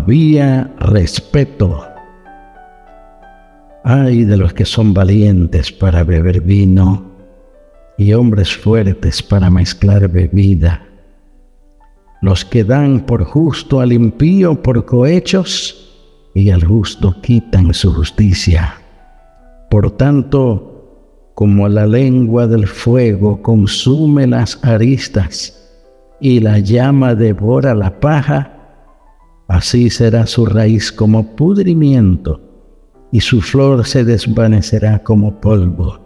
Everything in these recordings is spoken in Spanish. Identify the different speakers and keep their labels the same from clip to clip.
Speaker 1: Había respeto. Ay de los que son valientes para beber vino y hombres fuertes para mezclar bebida los que dan por justo al impío por cohechos y al justo quitan su justicia. Por tanto, como la lengua del fuego consume las aristas y la llama devora la paja, así será su raíz como pudrimiento y su flor se desvanecerá como polvo,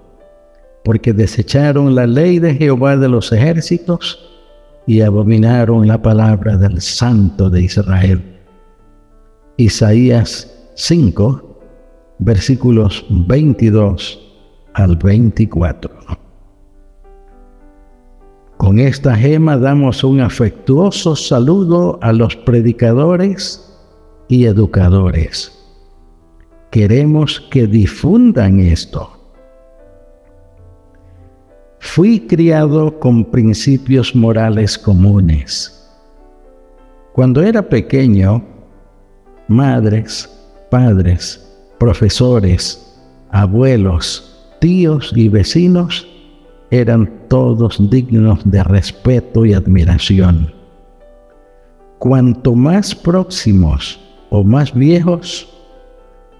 Speaker 1: porque desecharon la ley de Jehová de los ejércitos, y abominaron la palabra del Santo de Israel. Isaías 5, versículos 22 al 24. Con esta gema damos un afectuoso saludo a los predicadores y educadores. Queremos que difundan esto Fui criado con principios morales comunes. Cuando era pequeño, madres, padres, profesores, abuelos, tíos y vecinos eran todos dignos de respeto y admiración. Cuanto más próximos o más viejos,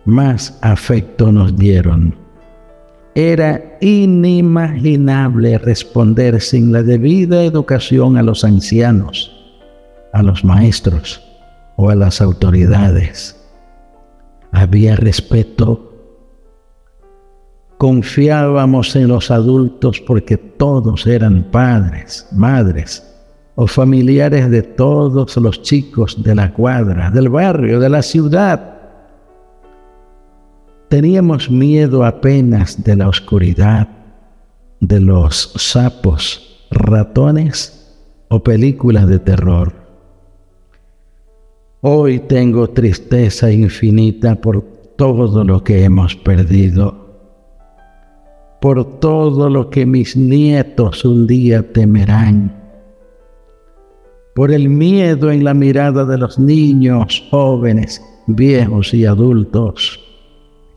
Speaker 1: más afecto nos dieron era inimaginable responder sin la debida educación a los ancianos, a los maestros o a las autoridades. Había respeto. Confiábamos en los adultos porque todos eran padres, madres o familiares de todos los chicos de la cuadra, del barrio, de la ciudad Teníamos miedo apenas de la oscuridad, de los sapos, ratones o películas de terror. Hoy tengo tristeza infinita por todo lo que hemos perdido, por todo lo que mis nietos un día temerán, por el miedo en la mirada de los niños, jóvenes, viejos y adultos.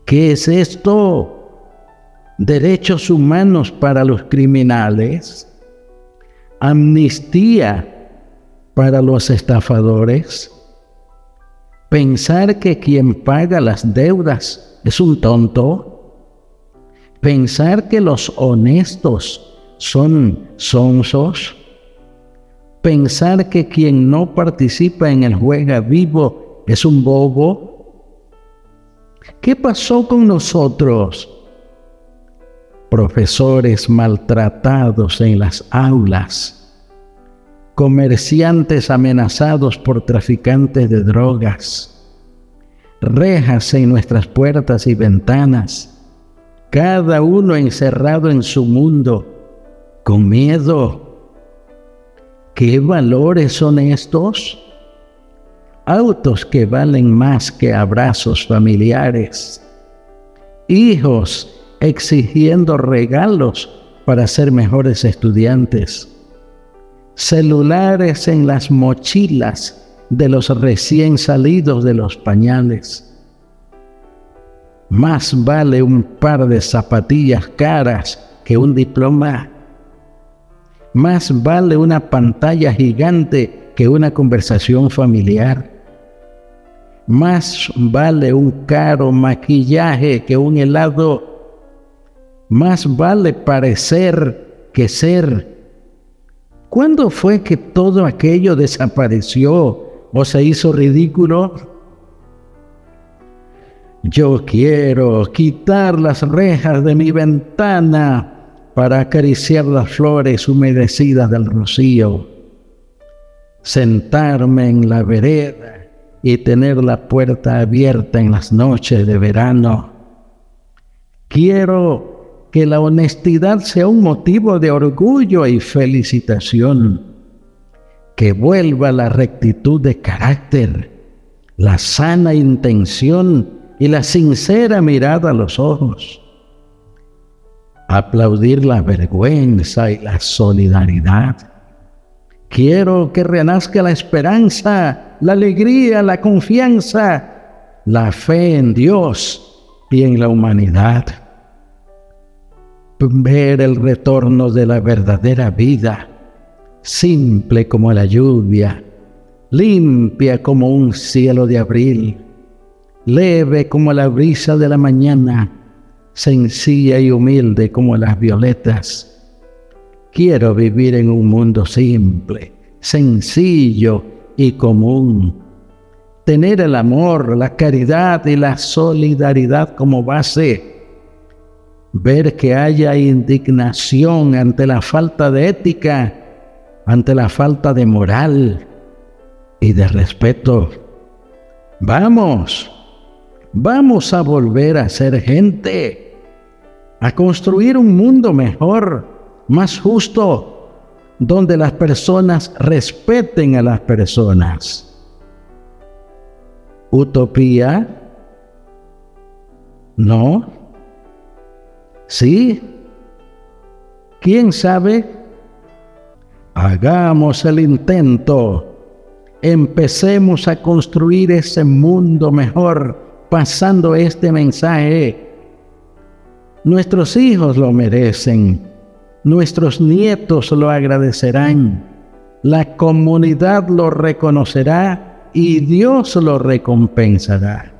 Speaker 1: ¿Qué es esto? Derechos humanos para los criminales, amnistía para los estafadores, pensar que quien paga las deudas es un tonto, pensar que los honestos son sonsos, pensar que quien no participa en el juega vivo es un bobo, ¿Qué pasó con nosotros? Profesores maltratados en las aulas, comerciantes amenazados por traficantes de drogas, rejas en nuestras puertas y ventanas, cada uno encerrado en su mundo, con miedo. ¿Qué valores son estos? autos que valen más que abrazos familiares, hijos exigiendo regalos para ser mejores estudiantes, celulares en las mochilas de los recién salidos de los pañales. Más vale un par de zapatillas caras que un diploma. Más vale una pantalla gigante que una conversación familiar. Más vale un caro maquillaje que un helado. Más vale parecer que ser. ¿Cuándo fue que todo aquello desapareció o se hizo ridículo? Yo quiero quitar las rejas de mi ventana para acariciar las flores humedecidas del rocío sentarme en la vereda y tener la puerta abierta en las noches de verano. Quiero que la honestidad sea un motivo de orgullo y felicitación, que vuelva la rectitud de carácter, la sana intención y la sincera mirada a los ojos. Aplaudir la vergüenza y la solidaridad. Quiero que renazca la esperanza, la alegría, la confianza, la fe en Dios y en la humanidad. Ver el retorno de la verdadera vida, simple como la lluvia, limpia como un cielo de abril leve como la brisa de la mañana, sencilla y humilde como las violetas. Quiero vivir en un mundo simple, sencillo y común. Tener el amor, la caridad y la solidaridad como base. Ver que haya indignación ante la falta de ética, ante la falta de moral y de respeto. Vamos, Vamos a volver a ser gente, a construir un mundo mejor, más justo, donde las personas respeten a las personas. ¿Utopía? ¿No? ¿Sí? ¿Quién sabe? Hagamos el intento. Empecemos a construir ese mundo mejor pasando este mensaje. Nuestros hijos lo merecen, nuestros nietos lo agradecerán, la comunidad lo reconocerá y Dios lo recompensará.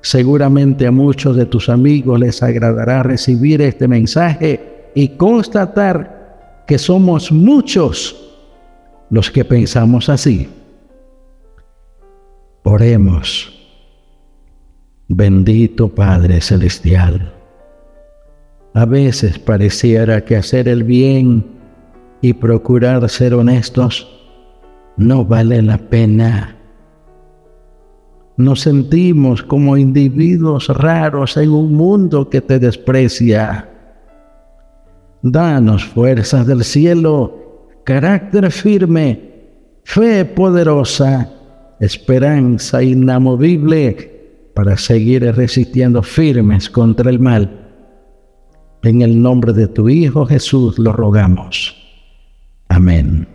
Speaker 1: Seguramente a muchos de tus amigos les agradará recibir este mensaje y constatar que somos muchos los que pensamos así. Oremos. Bendito Padre Celestial. A veces pareciera que hacer el bien y procurar ser honestos no vale la pena. Nos sentimos como individuos raros en un mundo que te desprecia. Danos fuerzas del cielo, carácter firme, fe poderosa, esperanza inamovible para seguir resistiendo firmes contra el mal. En el nombre de tu Hijo Jesús lo rogamos. Amén.